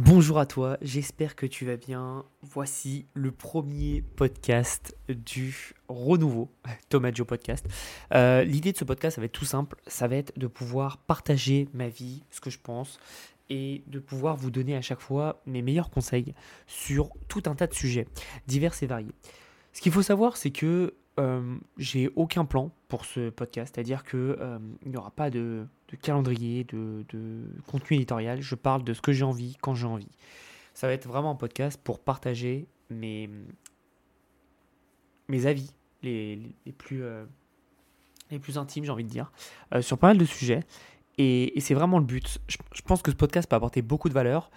Bonjour à toi, j'espère que tu vas bien. Voici le premier podcast du renouveau, Thomas Joe Podcast. Euh, L'idée de ce podcast, ça va être tout simple, ça va être de pouvoir partager ma vie, ce que je pense, et de pouvoir vous donner à chaque fois mes meilleurs conseils sur tout un tas de sujets, divers et variés. Ce qu'il faut savoir, c'est que euh, j'ai aucun plan pour ce podcast, c'est-à-dire qu'il euh, n'y aura pas de, calendrier, de, contenu éditorial. Je parle de ce que j'ai envie, quand j'ai envie. Ça va être vraiment un podcast pour partager mes, avis les, plus, euh, les plus intimes, j'ai envie de dire, sur pas mal de sujets. Et, c'est vraiment le but. Je, je, pense que ce podcast peut apporter beaucoup de valeur.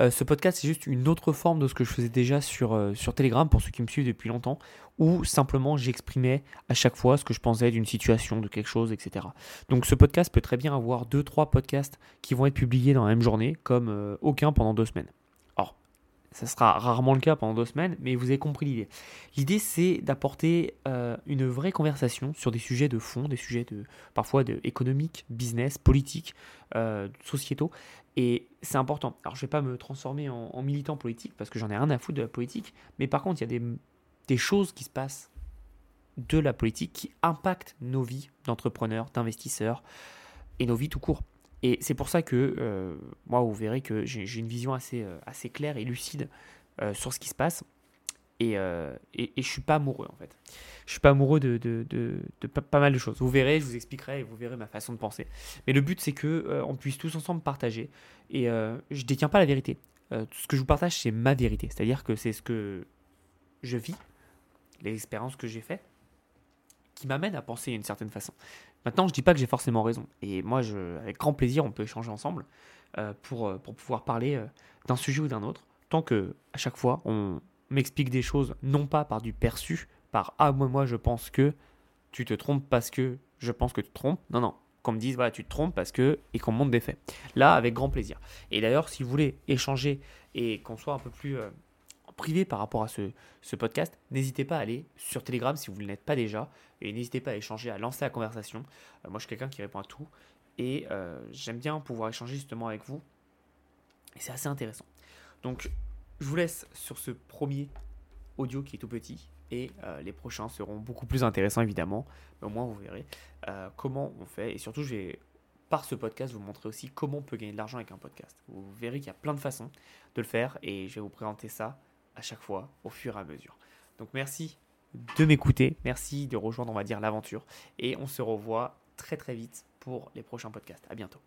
Euh, ce podcast, c'est juste une autre forme de ce que je faisais déjà sur, euh, sur Telegram, pour ceux qui me suivent depuis longtemps, où simplement j'exprimais à chaque fois ce que je pensais d'une situation, de quelque chose, etc. Donc ce podcast peut très bien avoir deux, trois podcasts qui vont être publiés dans la même journée, comme euh, aucun pendant deux semaines. Ça sera rarement le cas pendant deux semaines, mais vous avez compris l'idée. L'idée, c'est d'apporter euh, une vraie conversation sur des sujets de fond, des sujets de, parfois de économiques, business, politiques, euh, sociétaux. Et c'est important. Alors, je ne vais pas me transformer en, militant politique parce que j'en ai rien à foutre de la politique, mais par contre, il y a des, des choses qui se passent de la politique qui impactent nos vies d'entrepreneurs, d'investisseurs et nos vies tout court. Et c'est pour ça que euh, moi, vous verrez que j'ai une vision assez, euh, assez claire et lucide euh, sur ce qui se passe. Et, et, et, je suis pas amoureux en fait. Je suis pas amoureux de, pas, mal de choses. Vous verrez, je vous expliquerai et vous verrez ma façon de penser. Mais le but c'est que on puisse tous ensemble partager. Et je détiens pas la vérité. ce que je vous partage c'est ma vérité. C'est-à-dire que c'est ce que je vis, les expériences que j'ai faites, qui m'amènent à penser d'une certaine façon. Maintenant, je dis pas que j'ai forcément raison. Et moi, je, avec grand plaisir, on peut échanger ensemble euh, pour, euh, pour pouvoir parler euh, d'un sujet ou d'un autre. Tant que, à chaque fois, on m'explique des choses, non pas par du perçu, par Ah, moi, moi, je pense que tu te trompes parce que je pense que tu te trompes. Non, non. Qu'on me dise, voilà, tu te trompes parce que. et qu'on montre des faits. Là, avec grand plaisir. Et d'ailleurs, si vous voulez échanger et qu'on soit un peu plus privé par rapport à ce, podcast, n'hésitez pas à aller sur Telegram si vous ne l'êtes pas déjà. Et n'hésitez pas à échanger, à lancer la conversation. Euh, moi, je suis quelqu'un qui répond à tout. Et euh, j'aime bien pouvoir échanger justement avec vous. Et c'est assez intéressant. Donc, je vous laisse sur ce premier audio qui est tout petit. Et euh, les prochains seront beaucoup plus intéressants, évidemment. Mais au moins, vous verrez comment on fait. Et surtout, je vais, par ce podcast, vous montrer aussi comment on peut gagner de l'argent avec un podcast. Vous verrez qu'il y a plein de façons de le faire. Et je vais vous présenter ça à chaque fois au fur et à mesure. Donc merci de m'écouter, merci de rejoindre on va dire l'aventure et on se revoit très très vite pour les prochains podcasts. À bientôt.